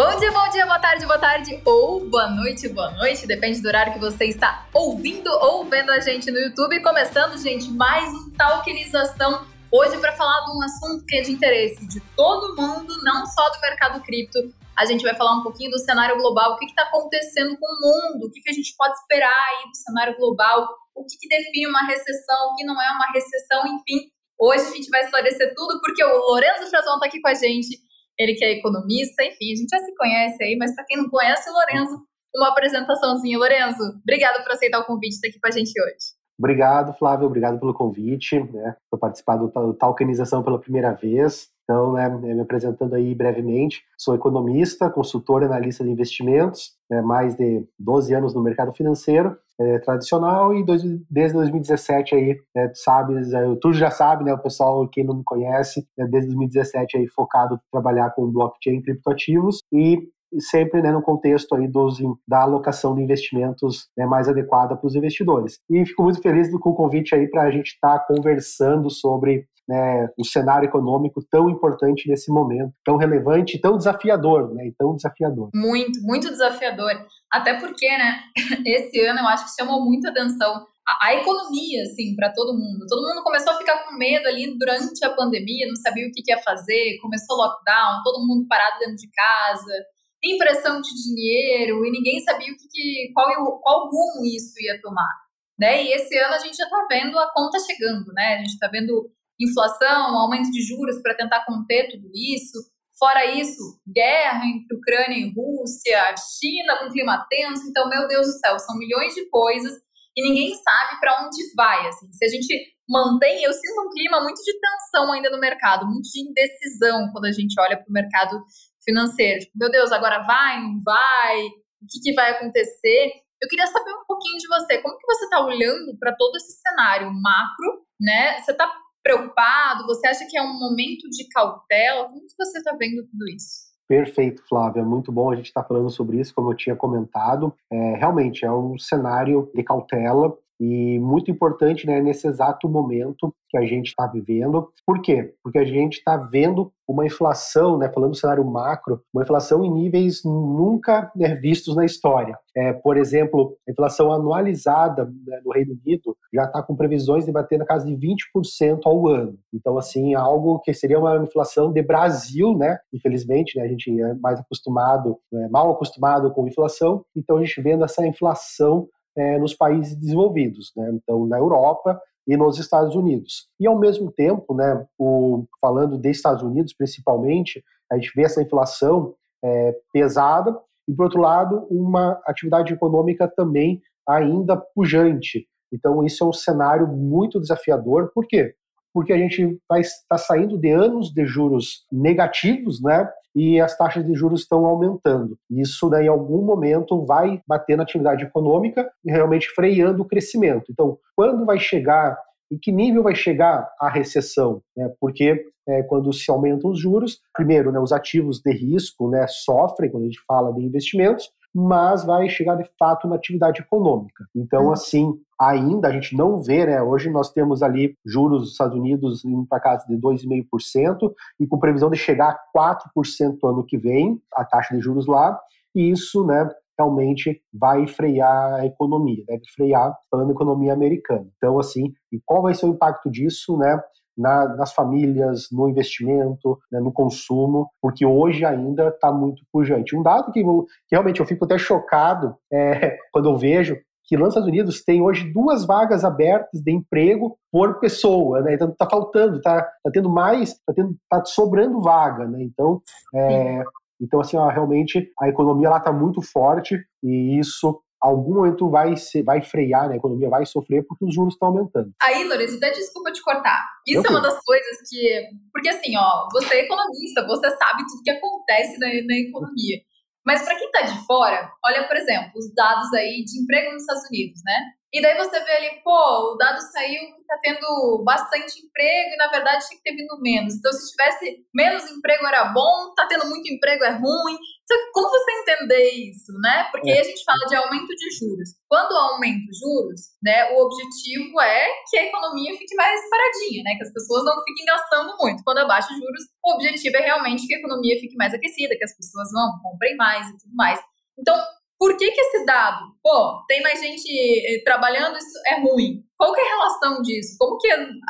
Bom dia, bom dia, boa tarde, boa tarde ou boa noite, boa noite, depende do horário que você está ouvindo ou vendo a gente no YouTube. Começando, gente, mais um Talkinização hoje para falar de um assunto que é de interesse de todo mundo, não só do mercado cripto. A gente vai falar um pouquinho do cenário global, o que está acontecendo com o mundo, o que, que, a gente pode esperar aí do cenário global, o que, que define uma recessão, o que não é uma recessão, enfim. Hoje a gente vai esclarecer tudo porque o Lorenzo Frazão está aqui com a gente ele que é economista, enfim, a gente já se conhece aí, mas para quem não conhece o Lorenzo, uma apresentaçãozinha. Lorenzo, obrigado por aceitar o convite estar aqui com a gente hoje. Obrigado, Flávio, obrigado pelo convite, né, por participar do Talcanização pela primeira vez. Então, né, me apresentando aí brevemente, sou economista, consultor analista de investimentos, né, mais de 12 anos no mercado financeiro é, tradicional e dois, desde 2017 aí, né, tu sabes, já sabe, né, o pessoal, quem não me conhece, né, desde 2017 aí focado em trabalhar com blockchain e criptoativos e sempre né, no contexto aí dos, da alocação de investimentos né, mais adequada para os investidores. E fico muito feliz com o convite aí para a gente estar tá conversando sobre né, o cenário econômico tão importante nesse momento, tão relevante, tão desafiador, né, tão desafiador. Muito, muito desafiador. Até porque, né, esse ano eu acho que chamou muita atenção a, a economia, assim, para todo mundo. Todo mundo começou a ficar com medo ali durante a pandemia, não sabia o que, que ia fazer, começou lockdown, todo mundo parado dentro de casa, impressão de dinheiro, e ninguém sabia o que, que qual, qual rumo isso ia tomar. Né? E esse ano a gente já está vendo a conta chegando, né? A gente está vendo inflação, aumento de juros para tentar conter tudo isso. Fora isso, guerra entre Ucrânia e Rússia, China com clima tenso. Então, meu Deus do céu, são milhões de coisas e ninguém sabe para onde vai. Assim. Se a gente mantém, eu sinto um clima muito de tensão ainda no mercado, muito de indecisão quando a gente olha para o mercado financeiro. Tipo, meu Deus, agora vai, não vai? O que, que vai acontecer? Eu queria saber um pouquinho de você. Como que você está olhando para todo esse cenário macro, né? Você está preocupado? Você acha que é um momento de cautela? Como que você está vendo tudo isso? Perfeito, Flávia. Muito bom a gente estar tá falando sobre isso, como eu tinha comentado. É, realmente é um cenário de cautela e muito importante né, nesse exato momento que a gente está vivendo. Por quê? Porque a gente está vendo uma inflação, né, falando do cenário macro, uma inflação em níveis nunca né, vistos na história. É, por exemplo, a inflação anualizada né, no Reino Unido já está com previsões de bater na casa de 20% ao ano. Então, assim, algo que seria uma inflação de Brasil, né? Infelizmente, né, a gente é mais acostumado, é, mal acostumado com inflação, então a gente vendo essa inflação é, nos países desenvolvidos, né? então na Europa e nos Estados Unidos. E ao mesmo tempo, né, o, falando dos Estados Unidos principalmente, a gente vê essa inflação é, pesada e, por outro lado, uma atividade econômica também ainda pujante. Então, isso é um cenário muito desafiador. Por quê? Porque a gente vai estar tá saindo de anos de juros negativos, né? e as taxas de juros estão aumentando. Isso, né, em algum momento, vai bater na atividade econômica e realmente freando o crescimento. Então, quando vai chegar, em que nível vai chegar a recessão? Né? Porque é, quando se aumentam os juros, primeiro, né, os ativos de risco né, sofrem quando a gente fala de investimentos, mas vai chegar de fato na atividade econômica. Então, uhum. assim, ainda a gente não vê, né? Hoje nós temos ali juros dos Estados Unidos indo para casa de 2,5% e com previsão de chegar a 4% ano que vem, a taxa de juros lá, e isso, né, realmente vai frear a economia, deve frear falando economia americana. Então, assim, e qual vai ser o impacto disso, né? Na, nas famílias, no investimento, né, no consumo, porque hoje ainda está muito pujante. Um dado que, que, realmente eu fico até chocado é, quando eu vejo que nos Estados Unidos tem hoje duas vagas abertas de emprego por pessoa, né? Então está faltando, está tá tendo mais, está tá sobrando vaga, né? Então, é, então assim, ó, realmente a economia lá está muito forte e isso algum momento vai, ser, vai frear, né? a economia vai sofrer porque os juros estão aumentando. Aí, Lourenço, até desculpa te cortar. Isso é uma das coisas que. Porque assim, ó, você é economista, você sabe tudo que acontece na, na economia. Mas para quem está de fora, olha, por exemplo, os dados aí de emprego nos Estados Unidos, né? E daí você vê ali, pô, o dado saiu que tá tendo bastante emprego e na verdade tinha que ter vindo menos. Então, se tivesse menos emprego era bom, tá tendo muito emprego é ruim. Só que como você entender isso, né? Porque é. aí a gente fala de aumento de juros. Quando aumenta os juros, né, o objetivo é que a economia fique mais paradinha, né? Que as pessoas não fiquem gastando muito. Quando abaixa os juros, o objetivo é realmente que a economia fique mais aquecida, que as pessoas vão, comprem mais e tudo mais. Então, por que, que esse dado, pô, tem mais gente eh, trabalhando, isso é ruim? Qual é a relação disso? Como que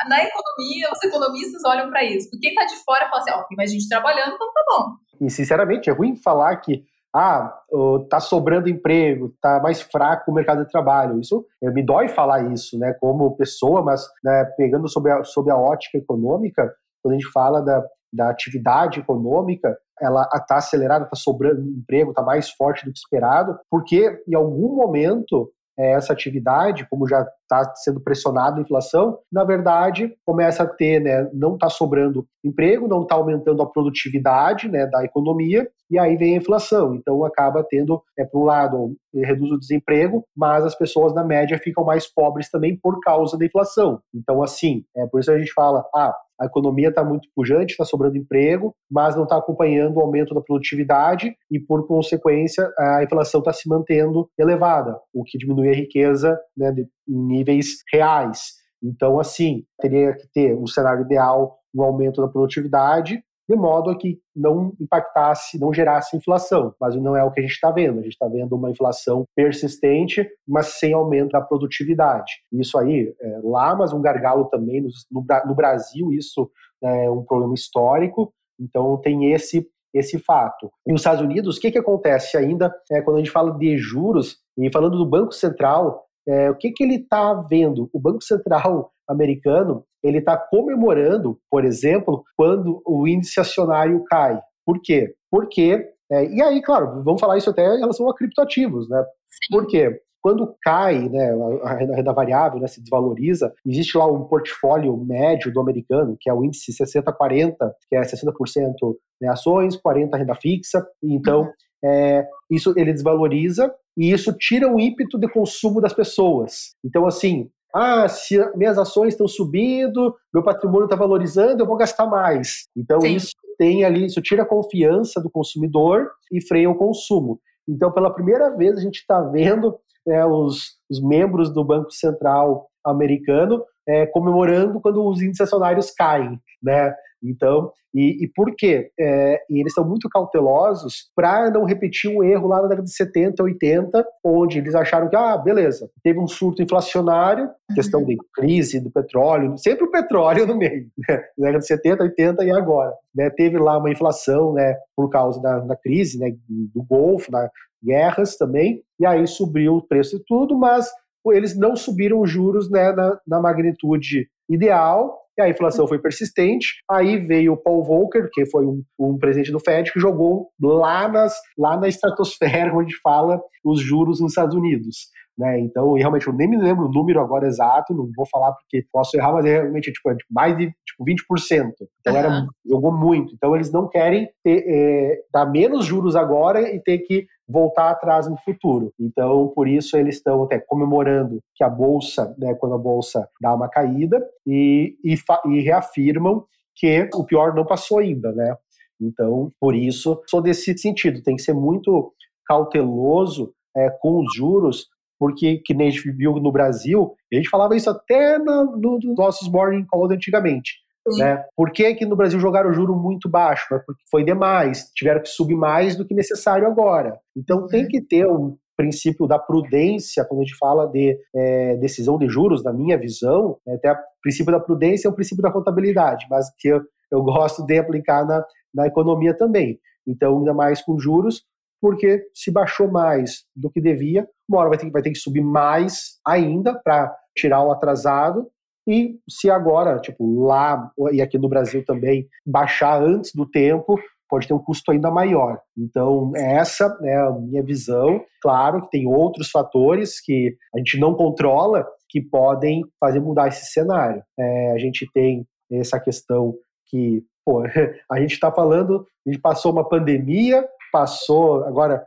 na economia os economistas olham para isso? Porque quem está de fora fala assim, ó, tem mais gente trabalhando, então tá bom. E sinceramente, é ruim falar que ah, tá sobrando emprego, tá mais fraco o mercado de trabalho. Isso me dói falar isso, né, como pessoa, mas né, pegando sobre a, sobre a ótica econômica, quando a gente fala da, da atividade econômica, ela está acelerada, está sobrando emprego, está mais forte do que esperado, porque em algum momento é, essa atividade, como já está sendo pressionada a inflação, na verdade começa a ter, né, não está sobrando emprego, não está aumentando a produtividade né, da economia, e aí vem a inflação. Então acaba tendo, é, por um lado, reduz o desemprego, mas as pessoas na média ficam mais pobres também por causa da inflação. Então, assim, é por isso a gente fala, ah, a economia está muito pujante, está sobrando emprego, mas não está acompanhando o aumento da produtividade e, por consequência, a inflação está se mantendo elevada, o que diminui a riqueza né, de, em níveis reais. Então, assim, teria que ter um cenário ideal, um aumento da produtividade, de modo a que não impactasse, não gerasse inflação. Mas não é o que a gente está vendo. A gente está vendo uma inflação persistente, mas sem aumento da produtividade. Isso aí, é, lá, mas um gargalo também no, no Brasil, isso é um problema histórico. Então tem esse esse fato. E nos Estados Unidos, o que, que acontece ainda é, quando a gente fala de juros, e falando do Banco Central, é, o que, que ele está vendo? O Banco Central americano ele está comemorando, por exemplo, quando o índice acionário cai. Por quê? Porque, é, e aí, claro, vamos falar isso até em relação a criptoativos, né? Sim. Por quê? Quando cai né, a renda, a renda variável, né, se desvaloriza, existe lá um portfólio médio do americano, que é o índice 60-40, que é 60% né, ações, 40% renda fixa. Então, uhum. é, isso ele desvaloriza e isso tira o ímpeto de consumo das pessoas. Então, assim, ah, se minhas ações estão subindo, meu patrimônio está valorizando, eu vou gastar mais. Então Sim. isso tem ali, isso tira a confiança do consumidor e freia o consumo. Então, pela primeira vez, a gente está vendo né, os, os, membros do Banco Central americano é, comemorando quando os índices acionários caem, né? Então, e, e por quê? É, e eles são muito cautelosos para não repetir um erro lá na década de 70, 80, onde eles acharam que, ah, beleza, teve um surto inflacionário, uhum. questão de crise do petróleo, sempre o petróleo no meio, né? na década de 70, 80 e agora. Né? Teve lá uma inflação né, por causa da, da crise né, do Golfo, da guerras também, e aí subiu o preço de tudo, mas eles não subiram os juros né, na, na magnitude ideal, e a inflação foi persistente. Aí veio o Paul Volcker, que foi um, um presidente do Fed, que jogou lá, nas, lá na estratosfera, onde fala os juros nos Estados Unidos. Né? Então, realmente, eu nem me lembro o número agora exato, não vou falar porque posso errar, mas é realmente tipo, é mais de tipo, 20%. Então, uhum. era, jogou muito. Então, eles não querem ter, é, dar menos juros agora e ter que voltar atrás no futuro. Então, por isso, eles estão até comemorando que a Bolsa, né, quando a Bolsa dá uma caída, e, e, e reafirmam que o pior não passou ainda, né? Então, por isso, sou desse sentido, tem que ser muito cauteloso é, com os juros, porque, que nem a gente viu no Brasil, a gente falava isso até no, no, nos nossos morning calls antigamente. Né? Por que, que no Brasil jogaram o juro muito baixo? Porque foi demais, tiveram que subir mais do que necessário agora. Então tem uhum. que ter um princípio da prudência, quando a gente fala de é, decisão de juros, na minha visão, né, até o princípio da prudência é o princípio da contabilidade, mas que eu, eu gosto de aplicar na, na economia também. Então, ainda mais com juros, porque se baixou mais do que devia, uma hora vai ter, vai ter que subir mais ainda para tirar o atrasado, e se agora, tipo, lá e aqui no Brasil também, baixar antes do tempo, pode ter um custo ainda maior. Então, essa é a minha visão. Claro que tem outros fatores que a gente não controla que podem fazer mudar esse cenário. É, a gente tem essa questão que, pô, a gente está falando, a gente passou uma pandemia, passou agora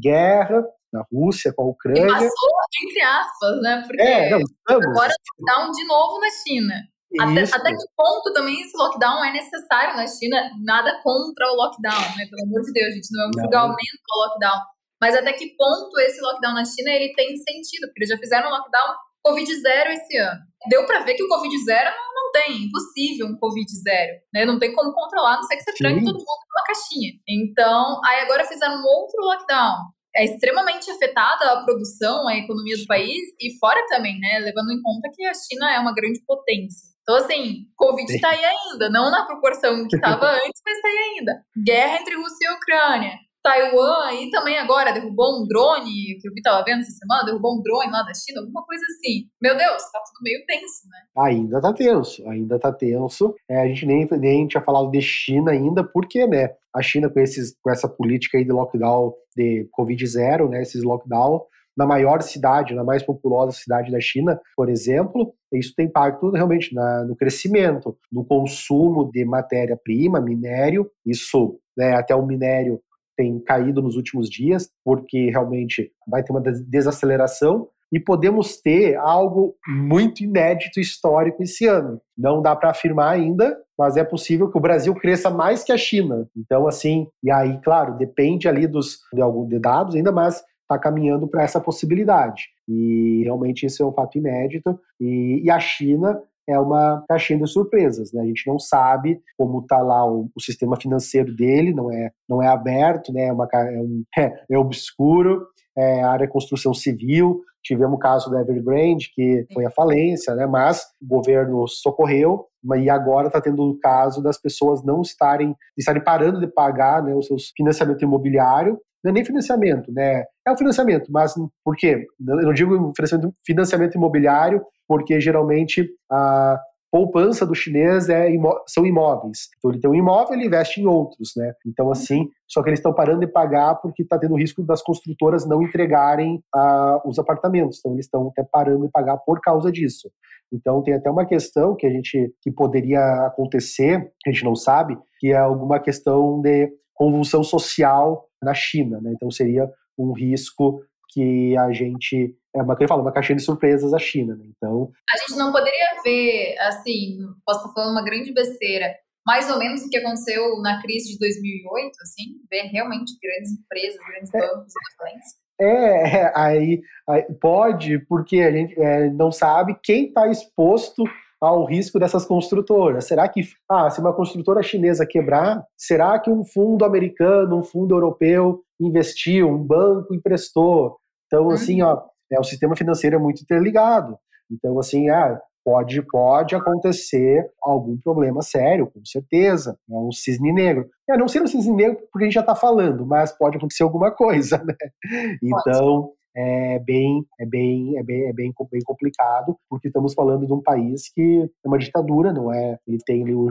guerra, na Rússia, com a Ucrânia. E passou entre aspas, né? Porque é, não, agora lockdown de novo na China. Até, até, que ponto também esse lockdown é necessário na China? Nada contra o lockdown, né? Pelo amor de Deus, gente, não é um julgamento ao lockdown. Mas até que ponto esse lockdown na China ele tem sentido? Porque eles já fizeram um lockdown Covid zero esse ano. Deu para ver que o Covid zero não, não tem, impossível um Covid zero, né? Não tem como controlar, não sei que você tranque todo mundo numa caixinha. Então, aí agora fizeram um outro lockdown. É extremamente afetada a produção, a economia do país e fora também, né? Levando em conta que a China é uma grande potência. Então, assim, Covid está aí ainda, não na proporção que estava antes, mas está aí ainda. Guerra entre Rússia e Ucrânia. Taiwan aí também agora derrubou um drone, que eu vi tava vendo essa semana, derrubou um drone lá da China, alguma coisa assim. Meu Deus, tá tudo meio tenso, né? Ainda tá tenso, ainda tá tenso. É, a gente nem, nem tinha falado de China ainda, porque, né, a China com, esses, com essa política aí de lockdown de Covid zero, né, esses lockdown, na maior cidade, na mais populosa cidade da China, por exemplo, isso tem impacto realmente na, no crescimento, no consumo de matéria-prima, minério, isso, né, até o minério tem caído nos últimos dias, porque realmente vai ter uma desaceleração e podemos ter algo muito inédito histórico esse ano. Não dá para afirmar ainda, mas é possível que o Brasil cresça mais que a China. Então, assim, e aí, claro, depende ali dos de alguns de dados ainda, mas está caminhando para essa possibilidade. E realmente isso é um fato inédito. E, e a China é uma caixinha de surpresas, né? A gente não sabe como está lá o, o, sistema financeiro dele, não é, não é aberto, né? É, uma, é, um, é, é obscuro, é área de construção civil. Tivemos o caso da Evergrande, que foi a falência, né? Mas o governo socorreu, e agora está tendo o caso das pessoas não estarem, estarem parando de pagar né, os seus financiamento imobiliário não é nem financiamento, né? É o financiamento, mas por quê? Eu não digo financiamento, financiamento imobiliário, porque geralmente a poupança do chinês é imó são imóveis. Então ele tem um imóvel, ele investe em outros, né? Então assim, só que eles estão parando de pagar porque está tendo risco das construtoras não entregarem uh, os apartamentos. Então eles estão até parando de pagar por causa disso. Então tem até uma questão que a gente que poderia acontecer, que a gente não sabe, que é alguma questão de convulsão social na China. Né? Então seria um risco que a gente é uma que eu falo, uma caixinha de surpresas a China. Né? Então a gente não poderia ver assim, posso estar falando uma grande besteira, mais ou menos o que aconteceu na crise de 2008, assim, ver realmente grandes empresas, grandes é. bancos é, é, aí, aí, pode, porque a gente é, não sabe quem está exposto ao risco dessas construtoras? Será que, ah, se uma construtora chinesa quebrar, será que um fundo americano, um fundo europeu investiu, um banco emprestou? Então, assim, ó, é, o sistema financeiro é muito interligado. Então, assim, ah, pode, pode acontecer algum problema sério, com certeza. É um cisne negro. É, não ser um cisne negro porque a gente já está falando, mas pode acontecer alguma coisa, né? Então, é bem, é bem, é bem, é bem, bem complicado, porque estamos falando de um país que é uma ditadura, não é? Ele tem ali o,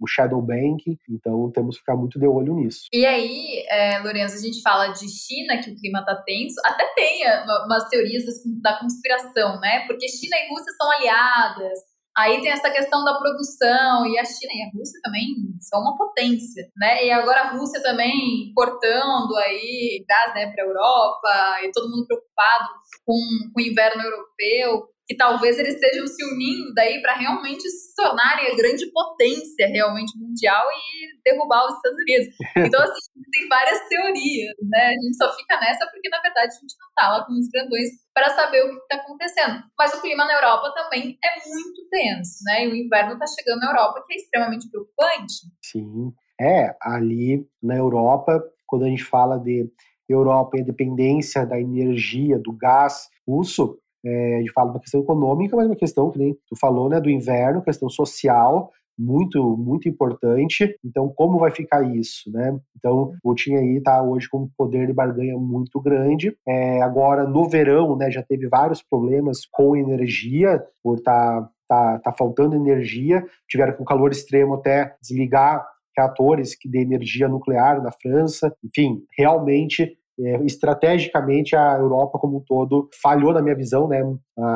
o shadow banking, então temos que ficar muito de olho nisso. E aí, é, Lourenço, a gente fala de China, que o clima tá tenso, até tem umas teorias da conspiração, né? Porque China e Rússia são aliadas, Aí tem essa questão da produção, e a China e a Rússia também são uma potência, né? E agora a Rússia também cortando aí gás né, para a Europa, e todo mundo preocupado com, com o inverno europeu que talvez eles estejam se unindo daí para realmente se tornarem a grande potência realmente mundial e derrubar os Estados Unidos. Então, assim, tem várias teorias, né? A gente só fica nessa porque, na verdade, a gente não tá lá com os grandões para saber o que está acontecendo. Mas o clima na Europa também é muito tenso, né? E o inverno está chegando na Europa, que é extremamente preocupante. Sim. É, ali na Europa, quando a gente fala de Europa e a dependência da energia, do gás russo, é, gente fala de uma questão econômica, mas uma questão que nem tu falou, né, do inverno, questão social, muito, muito importante. Então, como vai ficar isso, né? Então, o Putin aí está hoje com um poder de barganha muito grande. É, agora, no verão, né, já teve vários problemas com energia, por tá, tá, tá faltando energia, tiveram com calor extremo até desligar reatores de energia nuclear na França. Enfim, realmente estrategicamente a Europa como um todo falhou na minha visão, né,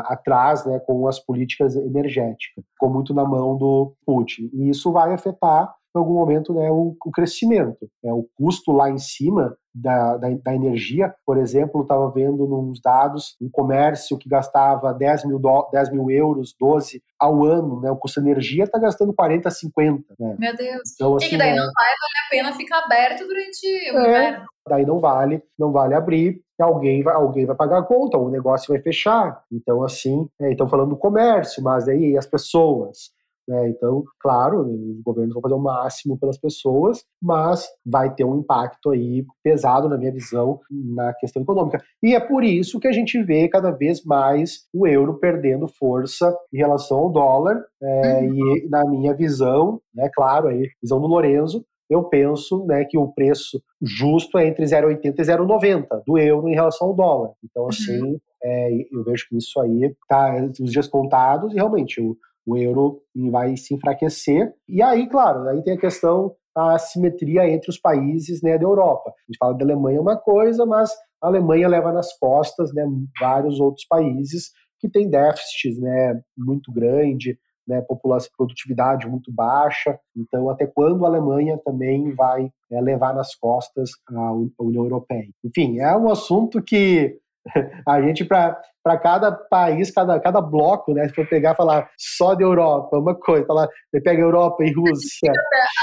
atrás, né, com as políticas energéticas, ficou muito na mão do Putin. E isso vai afetar em algum momento né, o, o crescimento. É, o custo lá em cima da, da, da energia, por exemplo, estava vendo nos dados um comércio que gastava 10 mil, do, 10 mil euros, 12 ao ano, né, o custo de energia está gastando 40, 50. Né? Meu Deus. Então, assim, e que daí é... não vai valer a pena ficar aberto durante o é, inverno. Daí não vale, não vale abrir, alguém vai, alguém vai pagar a conta, o negócio vai fechar. Então, assim, é, então falando do comércio, mas aí as pessoas, né? Então, claro, os governos vão fazer o máximo pelas pessoas, mas vai ter um impacto aí pesado, na minha visão, na questão econômica. E é por isso que a gente vê cada vez mais o euro perdendo força em relação ao dólar. É, uhum. E na minha visão, né, claro, aí, visão do Lorenzo, eu penso né, que o preço justo é entre 0,80 e 0,90 do euro em relação ao dólar. Então, uhum. assim, uhum. é, eu vejo que isso aí está os dias contados e realmente o, o euro vai se enfraquecer. E aí, claro, aí tem a questão da assimetria entre os países né, da Europa. A gente fala da Alemanha uma coisa, mas a Alemanha leva nas costas né, vários outros países que têm déficits né, muito grande, né, população, produtividade muito baixa. Então, até quando a Alemanha também vai é, levar nas costas a União Europeia? Enfim, é um assunto que a gente, para cada país, cada, cada bloco, né? Se for pegar e falar só da Europa, uma coisa, falar, você pega Europa e Rússia.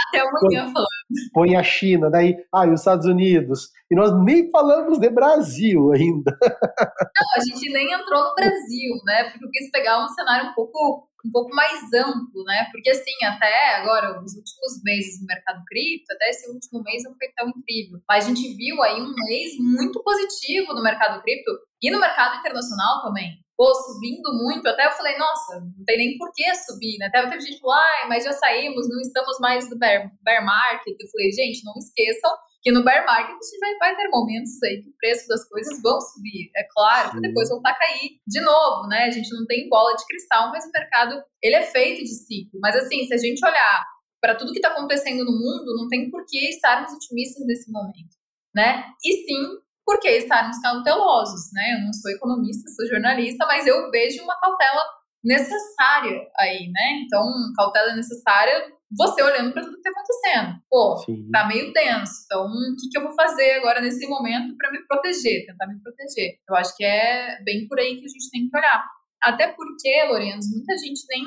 Até amanhã falando. Põe a China, daí, ah, e os Estados Unidos. E nós nem falamos de Brasil ainda. Não, a gente nem entrou no Brasil, né? Porque eu quis pegar um cenário um pouco um pouco mais amplo, né? Porque assim, até agora, os últimos meses no mercado cripto, até esse último mês não foi tão incrível. Mas a gente viu aí um mês muito positivo no mercado cripto e no mercado internacional também. Pô, subindo muito, até eu falei, nossa, não tem nem por que subir, né? Até teve gente que falou, ah, mas já saímos, não estamos mais no bear, bear market. Eu falei, gente, não esqueçam que no bear market a gente vai, vai ter momentos aí que o preço das coisas vão subir, é claro, que depois voltar a cair de novo, né? A gente não tem bola de cristal, mas o mercado ele é feito de ciclo. Mas assim, se a gente olhar para tudo que está acontecendo no mundo, não tem por que estarmos otimistas nesse momento, né? E sim, por que estarmos cautelosos, né? Eu não sou economista, sou jornalista, mas eu vejo uma cautela necessária aí, né? Então, cautela necessária você olhando para tudo que está acontecendo. Pô, Sim. tá meio tenso. Então, o que, que eu vou fazer agora nesse momento para me proteger, tentar me proteger? Eu acho que é bem por aí que a gente tem que olhar. Até porque, Lourenço, muita gente tem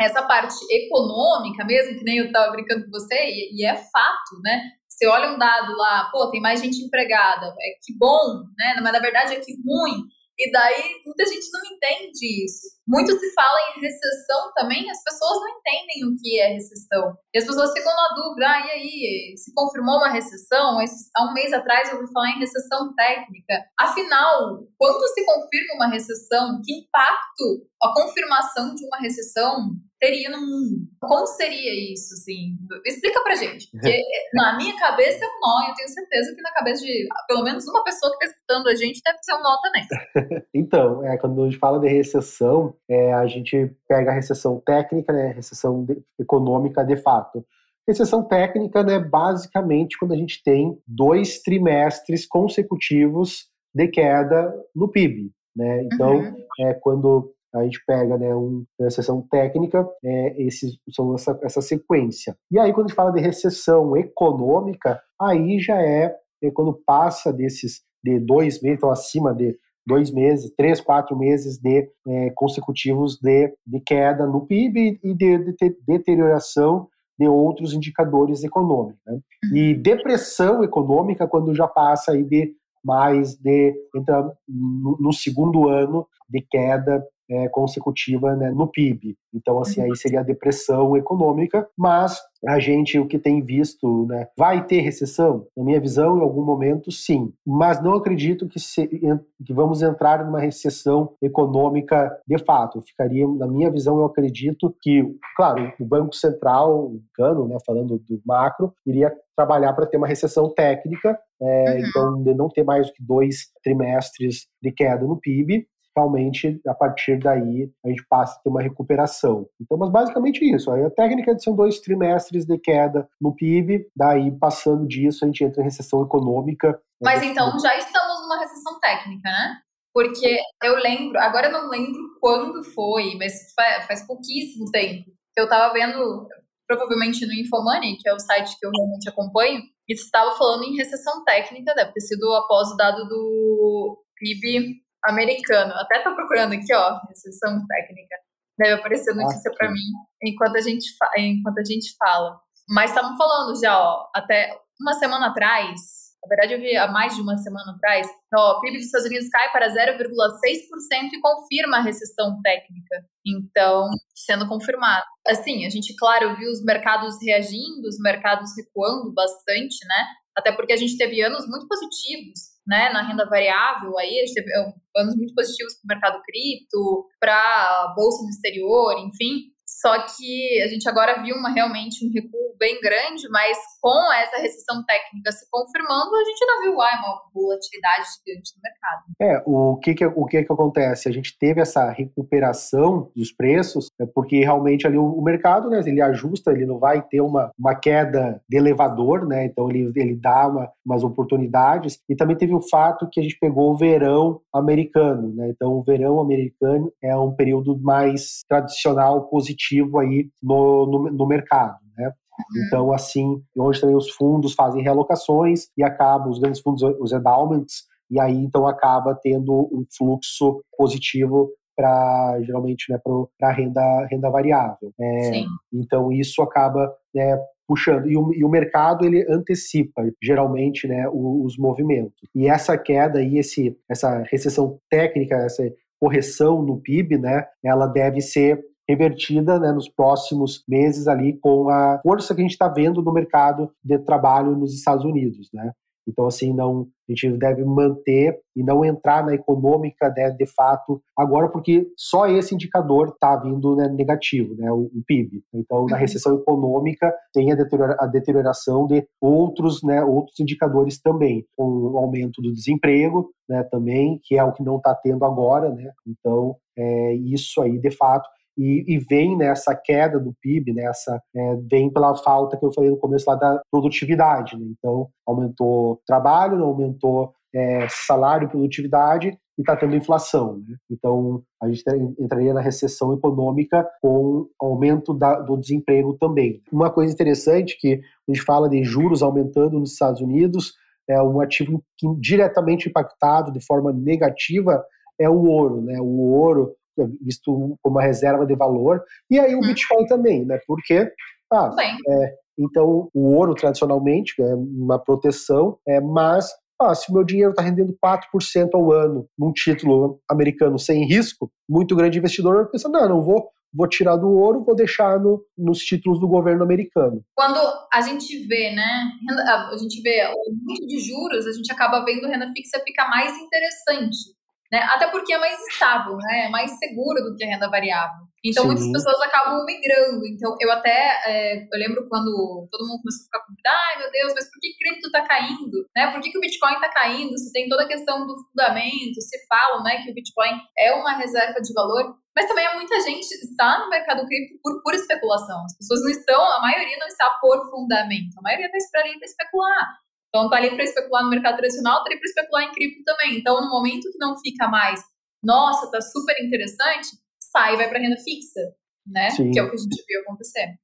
essa parte econômica mesmo, que nem eu estava brincando com você, e, e é fato, né? Você olha um dado lá, pô, tem mais gente empregada, é que bom, né? Mas na verdade é que ruim. E daí muita gente não entende isso. Muito se fala em recessão também, as pessoas não entendem o que é recessão. E as pessoas ficam na dúvida, ah, e aí, se confirmou uma recessão? Há um mês atrás eu ouvi falar em recessão técnica. Afinal, quando se confirma uma recessão, que impacto a confirmação de uma recessão teria no mundo? Como seria isso, assim? Explica pra gente. Porque na minha cabeça é um nó, eu tenho certeza que na cabeça de pelo menos uma pessoa que está escutando a gente deve ser um nó também. então, é, quando a gente fala de recessão, é, a gente pega a recessão técnica, né, recessão de, econômica de fato. Recessão técnica, né, basicamente, quando a gente tem dois trimestres consecutivos de queda no PIB. Né? Então, uhum. é quando a gente pega né, um, uma recessão técnica, é, esses são essa, essa sequência. E aí, quando a gente fala de recessão econômica, aí já é, é quando passa desses de dois meses, então acima de dois meses, três, quatro meses de é, consecutivos de, de queda no PIB e de, de, de deterioração de outros indicadores econômicos. Né? E uhum. depressão econômica quando já passa aí de mais de entra no, no segundo ano de queda é, consecutiva né, no PIB. Então, assim, aí seria a depressão econômica, mas a gente, o que tem visto, né, vai ter recessão? Na minha visão, em algum momento, sim. Mas não acredito que, se, que vamos entrar numa recessão econômica de fato. Ficaria, na minha visão, eu acredito que, claro, o Banco Central, o Gano, né, falando do macro, iria trabalhar para ter uma recessão técnica, é, uhum. então de não ter mais do que dois trimestres de queda no PIB, realmente, a partir daí, a gente passa a ter uma recuperação. Então, mas basicamente isso. Aí a técnica são dois trimestres de queda no PIB, daí, passando disso, a gente entra em recessão econômica. Né? Mas então, já estamos numa recessão técnica, né? Porque eu lembro, agora eu não lembro quando foi, mas faz pouquíssimo tempo. Eu estava vendo, provavelmente no Infomoney, que é o site que eu realmente acompanho, e estava falando em recessão técnica, deve ter sido após o dado do PIB americano. Até estou procurando aqui, ó, recessão técnica. Deve aparecer notícia para mim enquanto a gente enquanto a gente fala. Mas estavam falando já, ó, até uma semana atrás, na verdade, eu vi há mais de uma semana atrás, ó, o PIB dos Estados Unidos cai para 0,6% e confirma a recessão técnica. Então, sendo confirmado. Assim, a gente, claro, viu os mercados reagindo, os mercados recuando bastante, né? Até porque a gente teve anos muito positivos, né, na renda variável, aí a gente teve é, anos muito positivos para o mercado cripto, para a bolsa no exterior, enfim. Só que a gente agora viu uma, realmente um recuo bem grande, mas com essa recessão técnica se confirmando, a gente ainda viu ah, uma volatilidade gigante no mercado. É, o que que, o que que acontece? A gente teve essa recuperação dos preços, é porque realmente ali o, o, mercado, né, ele ajusta, ele não vai ter uma, uma queda de elevador, né, então ele, ele dá uma, umas oportunidades, e também teve o fato que a gente pegou o verão americano, né, então o verão americano é um período mais tradicional, positivo aí no, no, no mercado, né. Uhum. Então, assim, hoje também os fundos fazem realocações e acabam, os grandes fundos, os endowments, e aí então acaba tendo um fluxo positivo para geralmente né, para renda renda variável. É, então isso acaba né, puxando e o, e o, mercado ele antecipa geralmente né, os, os movimentos. E essa queda e esse essa recessão técnica, essa correção no PIB, né, ela deve ser revertida né, nos próximos meses ali com a força que a gente está vendo no mercado de trabalho nos Estados Unidos, né? Então, assim, não, a gente deve manter e não entrar na econômica, né, de fato, agora, porque só esse indicador está vindo né, negativo, né, o, o, PIB. Então, na uhum. recessão econômica, tem a, deteriora, a deterioração de outros, né, outros indicadores também, com o aumento do desemprego, né, também, que é o que não está tendo agora, né. Então, é, isso aí, de fato, e, e vem nessa queda do PIB, nessa é, vem pela falta que eu falei no começo lá da produtividade. Né? Então, aumentou trabalho, aumentou é, salário, produtividade e está tendo inflação. Né? Então, a gente entraria na recessão econômica com aumento da, do desemprego também. Uma coisa interessante que a gente fala de juros aumentando nos Estados Unidos, é um ativo que diretamente impactado de forma negativa é o ouro. Né? O ouro visto como uma reserva de valor, e aí o hum. Bitcoin também, né? Porque ah, é, então o ouro tradicionalmente é uma proteção, é, mas ah, se o meu dinheiro está rendendo 4% ao ano num título americano sem risco, muito grande investidor pensa, não, não vou, vou tirar do ouro, vou deixar no, nos títulos do governo americano. Quando a gente vê, né, a gente vê o muito de juros, a gente acaba vendo renda fixa ficar mais interessante. Né? Até porque é mais estável, né? é mais seguro do que a renda variável. Então, Sim. muitas pessoas acabam migrando. Então, eu até é, eu lembro quando todo mundo começou a ficar com ai meu Deus, mas por que cripto está caindo? Né? Por que, que o Bitcoin está caindo? Se tem toda a questão do fundamento, se falam né, que o Bitcoin é uma reserva de valor. Mas também há muita gente está no mercado cripto por pura especulação. As pessoas não estão, a maioria não está por fundamento. A maioria está ali para especular. Então, tá ali para especular no mercado tradicional, tá ali para especular em cripto também. Então, no momento que não fica mais, nossa, tá super interessante, sai e vai para renda fixa, né? Sim. Que é o que a gente viu acontecer.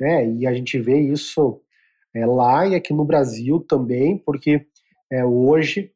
É, e a gente vê isso é, lá e aqui no Brasil também, porque é, hoje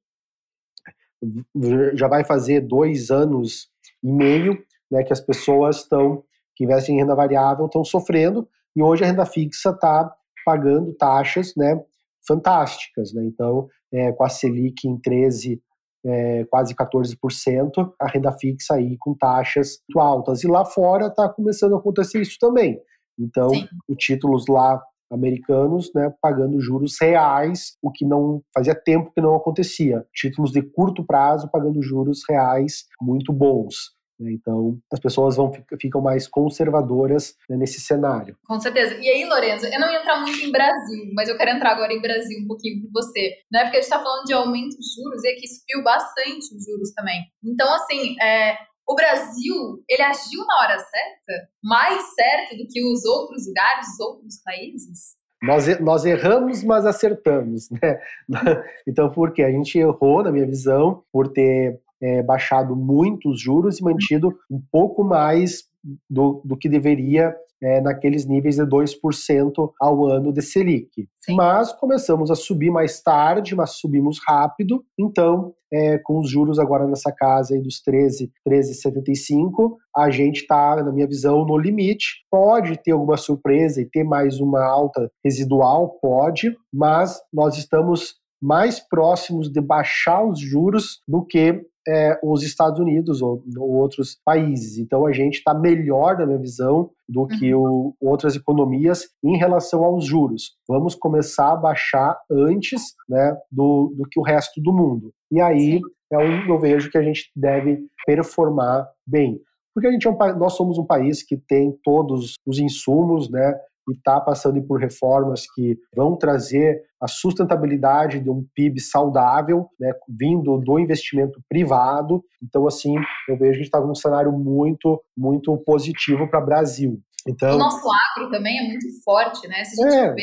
já vai fazer dois anos e meio né, que as pessoas estão que investem em renda variável estão sofrendo e hoje a renda fixa está pagando taxas, né, fantásticas. Né? Então, é, com a Selic em 13, é, quase 14%, a renda fixa aí com taxas muito altas. E lá fora está começando a acontecer isso também. Então, os títulos lá americanos, né, pagando juros reais, o que não fazia tempo que não acontecia. Títulos de curto prazo pagando juros reais muito bons. Né? Então, as pessoas vão ficam mais conservadoras né, nesse cenário. Com certeza. E aí, Lorenzo, eu não ia entrar muito em Brasil, mas eu quero entrar agora em Brasil um pouquinho com você, né? Porque a gente está falando de aumento de juros e aqui subiu bastante os juros também. Então, assim, é, o Brasil, ele agiu na hora certa? Mais certo do que os outros lugares, os outros países? Nós, nós erramos, mas acertamos, né? Então, por quê? A gente errou, na minha visão, por ter é, baixado muito os juros e mantido um pouco mais do, do que deveria é, naqueles níveis de 2% ao ano de Selic. Sim. Mas começamos a subir mais tarde, mas subimos rápido, então é, com os juros agora nessa casa aí dos 13, 13,75, a gente está, na minha visão, no limite. Pode ter alguma surpresa e ter mais uma alta residual, pode, mas nós estamos mais próximos de baixar os juros do que é, os Estados Unidos ou, ou, outros países. Então a gente está melhor, na minha visão, do que uhum. o, outras economias em relação aos juros. Vamos começar a baixar antes né, do, do que o resto do mundo. E aí é um, eu vejo que a gente deve performar bem. Porque a gente é um, nós somos um país que tem todos os insumos, né? E está passando por reformas que vão trazer a sustentabilidade de um PIB saudável, né, vindo do investimento privado. Então, assim, eu vejo que a gente está num cenário muito, muito positivo para o Brasil. Então, o nosso agro também é muito forte, né? Se a gente é. vê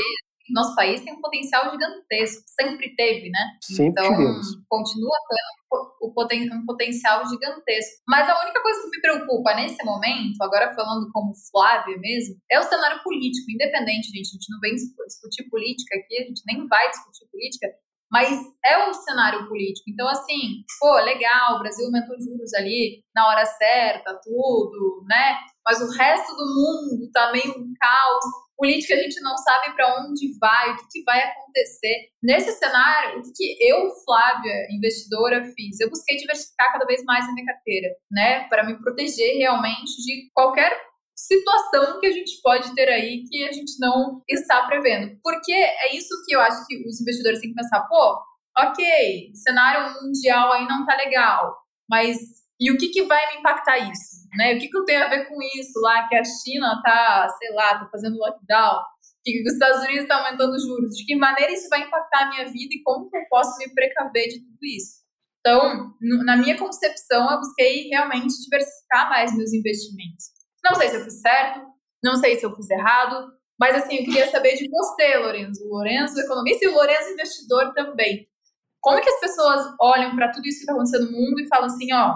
nosso país tem um potencial gigantesco, sempre teve, né? Sempre então, tivemos. continua tendo o poten um potencial gigantesco. Mas a única coisa que me preocupa nesse momento, agora falando como Flávia mesmo, é o cenário político, independente, gente. A gente não vem discutir política aqui, a gente nem vai discutir política, mas é o cenário político. Então, assim, pô, legal, o Brasil aumentou juros ali na hora certa, tudo, né? Mas o resto do mundo tá meio um caos política a gente não sabe para onde vai, o que, que, vai acontecer. Nesse cenário, o que, que, eu, Flávia, investidora, fiz? Eu busquei diversificar cada vez mais a minha carteira, né? Para me proteger realmente de qualquer situação que a gente pode ter aí que a gente não está prevendo. Porque é isso que eu acho que os investidores têm que pensar, pô, ok, cenário mundial aí não tá legal, mas e o que, que vai me impactar isso? Né? O que, que eu tenho a ver com isso lá, que a China tá, sei lá, tá fazendo lockdown, que os Estados Unidos estão tá aumentando juros, de que maneira isso vai impactar a minha vida e como que eu posso me precaver de tudo isso. Então, na minha concepção, eu busquei realmente diversificar mais meus investimentos. Não sei se eu fiz certo, não sei se eu fiz errado, mas assim, eu queria saber de você, Lourenço. O Lourenço, economista, e o Lourenço, investidor também. Como que as pessoas olham para tudo isso que está acontecendo no mundo e falam assim, ó,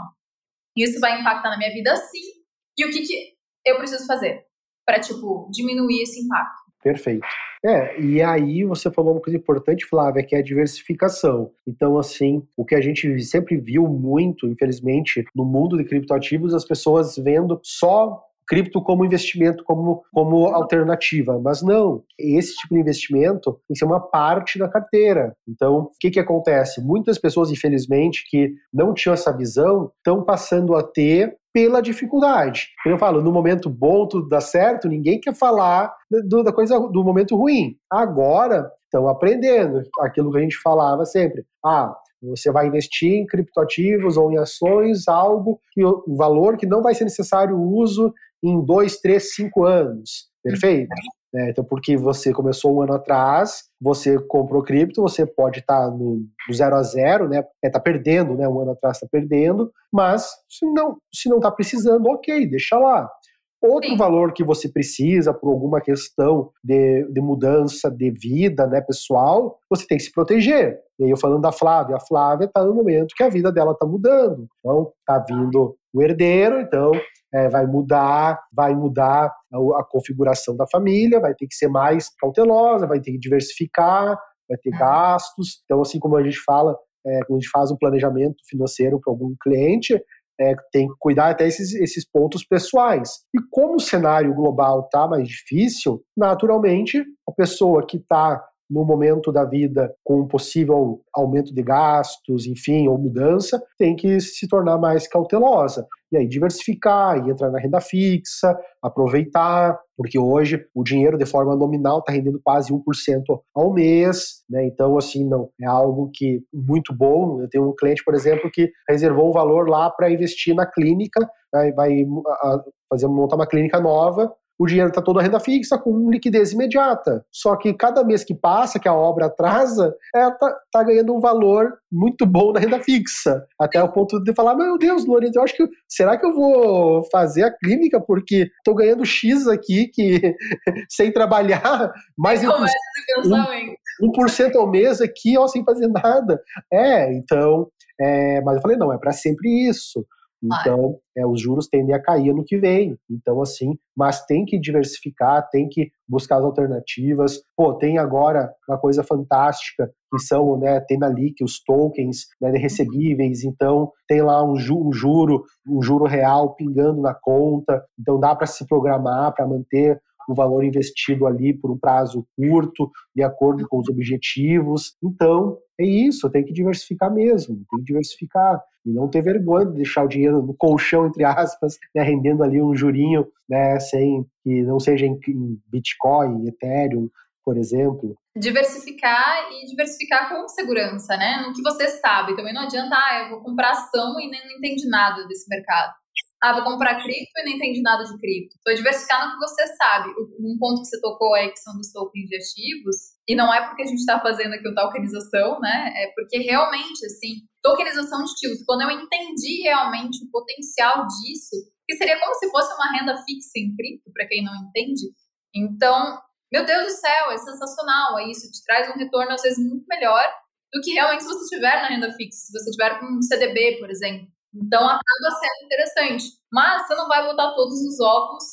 isso vai impactar na minha vida sim. E o que, que eu preciso fazer para, tipo, diminuir esse impacto? Perfeito. É, e aí você falou uma coisa importante, Flávia, que é a diversificação. Então, assim, o que a gente sempre viu muito, infelizmente, no mundo de criptoativos, as pessoas vendo só cripto como investimento, como, como alternativa. Mas não, esse tipo de investimento tem que ser uma parte da carteira. Então, o que, que acontece? Muitas pessoas, infelizmente, que não tinham essa visão, estão passando a ter pela dificuldade. Eu falo, no momento bom tudo dá certo, ninguém quer falar do, da coisa do momento ruim. Agora estão aprendendo aquilo que a gente falava sempre. Ah, você vai investir em criptoativos ou em ações, algo que o valor que não vai ser necessário o uso em dois, três, cinco anos. Perfeito? É, então, porque você começou um ano atrás, você comprou cripto, você pode estar tá no, no, zero a zero, né? É, tá perdendo, né? Um ano atrás está perdendo, mas se não se não está precisando, ok, deixa lá. Outro Sim. valor que você precisa por alguma questão de, de mudança de vida né, pessoal, você tem que se proteger. E aí eu falando da Flávia, a Flávia está no momento que a vida dela está mudando. Então, está vindo o herdeiro, então é, vai mudar, vai mudar a, a, configuração da família, vai ter que ser mais cautelosa, vai ter que diversificar, vai ter gastos. Então, assim como a gente fala, é, quando a gente faz um planejamento financeiro para algum cliente, é, tem que cuidar até esses, esses pontos pessoais. E como o cenário global está mais difícil, naturalmente, a pessoa que está no momento da vida com um possível aumento de gastos, enfim, ou mudança, tem que se tornar mais cautelosa. E aí diversificar, e entrar na renda fixa, aproveitar, porque hoje o dinheiro de forma nominal está rendendo quase 1% ao mês, né? Então, assim, não é algo que muito bom. Eu tenho um cliente, por exemplo, que reservou um valor lá para investir na clínica, vai, vai fazer montar uma clínica nova o dinheiro está todo a renda fixa com liquidez imediata. Só que cada mês que passa, que a obra atrasa, ela está tá ganhando um valor muito bom na renda fixa. Até o ponto de falar, meu Deus, Lourenço, eu acho que será que eu vou fazer a clínica porque estou ganhando X aqui que sem trabalhar, mais um, um, 1% ao mês aqui, ó, sem fazer nada. É, então, é, mas eu falei, não, é para sempre isso. Então, é, os juros tendem a cair no que vem. Então, assim, mas tem que diversificar, tem que buscar as alternativas. Pô, tem agora uma coisa fantástica que são, né, tem na LIC os tokens né, recebíveis, então tem lá um, ju um juro, um juro real pingando na conta, então dá para se programar para manter o valor investido ali por um prazo curto, de acordo com os objetivos. Então, é isso, tem que diversificar mesmo, tem que diversificar e não ter vergonha de deixar o dinheiro no colchão, entre aspas, né, rendendo ali um jurinho, né, sem que não seja em, em Bitcoin, Ethereum, por exemplo. Diversificar e diversificar com segurança, né? No que você sabe. Também não adianta, ah, eu vou comprar ação e nem não entendi nada desse mercado ah, vou comprar cripto e não entendi nada de cripto. Então, diversificar no que você sabe. Um ponto que você tocou aí, que são dos tokens de ativos, e não é porque a gente está fazendo aqui o tokenização, né? É porque realmente, assim, tokenização de ativos, quando eu entendi realmente o potencial disso, que seria como se fosse uma renda fixa em cripto, para quem não entende. Então, meu Deus do céu, é sensacional. É isso, te traz um retorno, às vezes, muito melhor do que realmente se você estiver na renda fixa. Se você tiver um CDB, por exemplo. Então acaba sendo interessante. Mas você não vai botar todos os ovos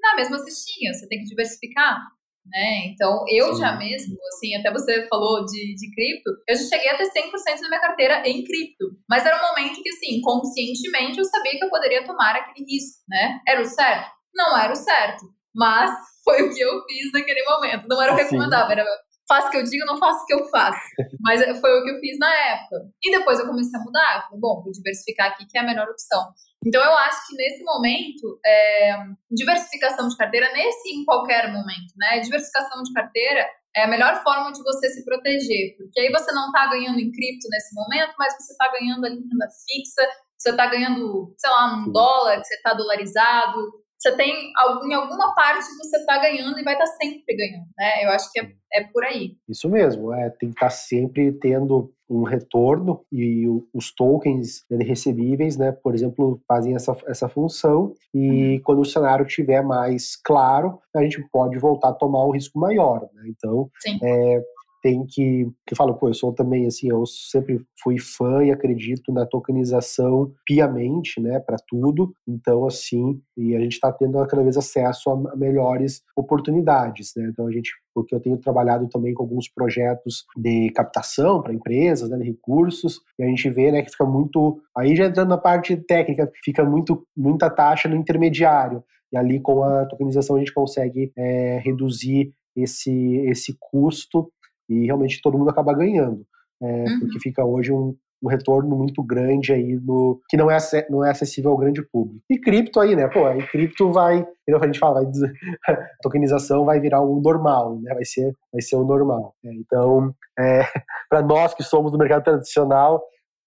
na mesma cestinha, você tem que diversificar. Né? Então, eu Sim. já mesmo, assim, até você falou de, de cripto, eu já cheguei a ter 100% da minha carteira em cripto. Mas era um momento que, assim, conscientemente eu sabia que eu poderia tomar aquele risco, né? Era o certo? Não era o certo. Mas foi o que eu fiz naquele momento. Não era o que eu recomendava, era faço o que eu digo, não faço o que eu faço. Mas foi o que eu fiz na época. E depois eu comecei a mudar. Eu falei, bom, vou diversificar aqui, que é a melhor opção. Então eu acho que nesse momento, é, diversificação de carteira, nesse em qualquer momento, né? Diversificação de carteira é a melhor forma de você se proteger, porque aí você não está ganhando em cripto nesse momento, mas você está ganhando ali renda fixa, você está ganhando, sei lá, um dólar, você está dolarizado, você tem em alguma parte você está ganhando e vai estar tá sempre ganhando, né? Eu acho que é, é por aí. Isso mesmo, é, tem que estar tá sempre tendo um retorno e os tokens recebíveis, né, por exemplo, fazem essa, essa função e uhum. quando o cenário estiver mais claro, a gente pode voltar a tomar um risco maior, né? Então, é, tem que, que falo, pô, eu sou também assim, eu sempre fui fã e acredito na tokenização piamente, né, para tudo. Então, assim, e a gente está tendo cada vez acesso a melhores oportunidades, né? Então, a gente, porque eu tenho trabalhado também com alguns projetos de captação para empresas, né, de recursos, e a gente vê, né, que fica muito, aí já entrando na parte técnica, fica muito, muita taxa no intermediário. E ali com a tokenização a gente consegue é, reduzir esse, esse custo e realmente todo mundo acaba ganhando, é, uhum. porque fica hoje um, um, retorno muito grande aí no que não é, não é acessível ao grande público. E cripto aí, né? Pô, aí cripto vai, a gente fala, vai, tokenização vai virar o um normal, né? Vai ser, vai ser o um normal. É, então, é, para nós que somos do mercado tradicional,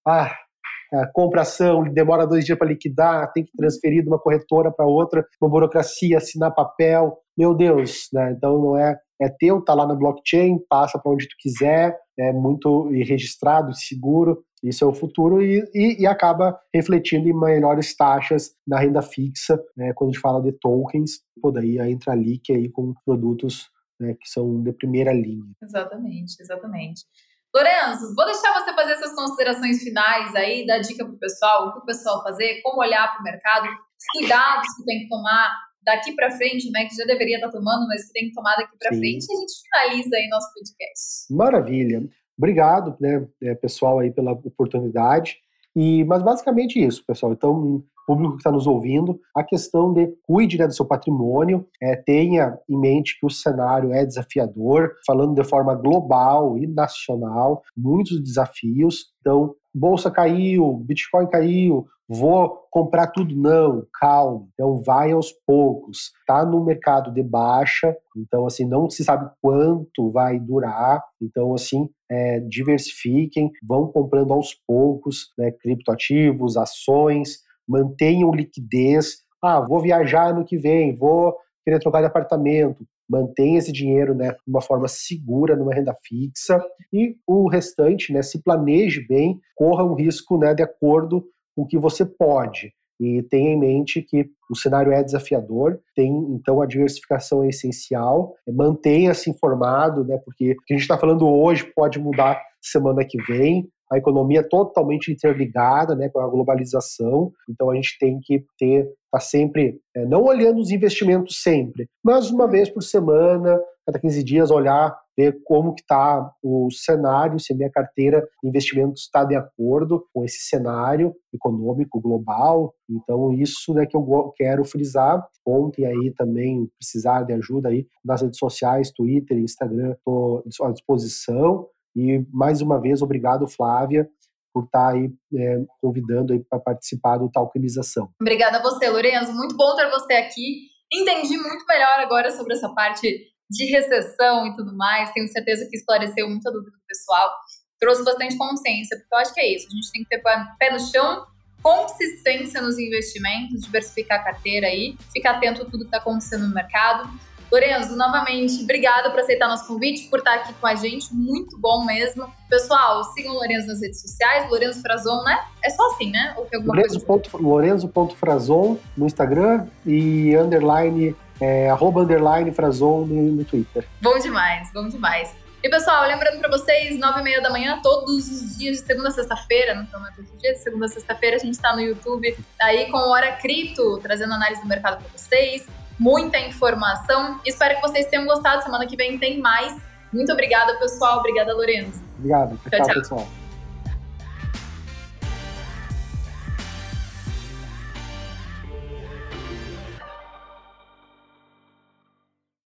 ah, a compração demora dois dias para liquidar, tem que transferir de uma corretora para outra, uma burocracia, assinar papel, meu Deus, né? Então não é é teu, tá lá na blockchain, passa para onde tu quiser, é muito registrado, seguro, isso é o futuro e, e, e, acaba refletindo em melhores taxas na renda fixa, né, quando a gente fala de tokens, pô, daí entra a LIC aí com produtos né, que são de primeira linha. Exatamente, exatamente. Lorenzo, vou deixar você fazer essas considerações finais aí, dar dica para o pessoal, o que o pessoal fazer, como olhar para o mercado, os cuidados que tem que tomar daqui para frente, né, que já deveria estar tá tomando, mas que tem que tomar daqui para frente, a gente finaliza aí nosso podcast. Maravilha. Obrigado, né, é, pessoal, aí pela oportunidade. E, mas basicamente isso, pessoal. Então, público que está nos ouvindo, a questão de cuide né, do seu patrimônio, é, tenha em mente que o cenário é desafiador, falando de forma global e nacional, muitos desafios. Então, bolsa caiu, Bitcoin caiu, vou comprar tudo. Não, calma. Então vai aos poucos. Está no mercado de baixa, então assim, não se sabe quanto vai durar. Então, assim, é, diversifiquem, vão comprando aos poucos, né, criptoativos, ações, mantenham liquidez. Ah, vou viajar ano que vem, vou querer trocar de apartamento. Mantenha esse dinheiro né, de uma forma segura, numa renda fixa, e o restante, né, se planeje bem, corra um risco né, de acordo com o que você pode. E tenha em mente que o cenário é desafiador, tem então a diversificação é essencial, mantenha-se informado, né, porque o que a gente está falando hoje pode mudar semana que vem, a economia totalmente interligada né, com a globalização, então a gente tem que ter tá sempre, é, não olhando os investimentos sempre, mas uma vez por semana, cada 15 dias, olhar, ver como que está o cenário, se a minha carteira de investimentos está de acordo com esse cenário econômico global. Então, isso né, que eu quero frisar. Ontem aí também precisar de ajuda aí nas redes sociais, Twitter, Instagram, estou à disposição. E mais uma vez, obrigado, Flávia, por estar tá aí é, convidando aí para participar do Talkinização. Obrigada a você, Lorenzo. Muito bom ter você aqui. Entendi muito melhor agora sobre essa parte de recessão e tudo mais. Tenho certeza que esclareceu muita dúvida do pessoal. Trouxe bastante consciência, porque eu acho que é isso. A gente tem que ter pé no chão, consistência nos investimentos, diversificar a carteira aí, ficar atento a tudo que está acontecendo no mercado. Lorenzo, novamente, obrigada por aceitar nosso convite, por estar aqui com a gente, muito bom mesmo. Pessoal, sigam o Lorenzo nas redes sociais, Lorenzo Frazon, né? É só assim, né? Ou tem alguma Lorenzo. coisa? Lorenzo.frazon no Instagram e underline, é, arroba underline Frazon no, no Twitter. Bom demais, bom demais. E pessoal, lembrando para vocês, nove e meia da manhã, todos os dias de segunda a sexta-feira, não estamos todos os dias, de segunda a sexta-feira, a gente está no YouTube, aí com Hora Cripto, trazendo análise do mercado para vocês muita informação. Espero que vocês tenham gostado. Semana que vem tem mais. Muito obrigada, pessoal. Obrigada, Lorenzo. Obrigado. tchau, tchau. tchau. pessoal.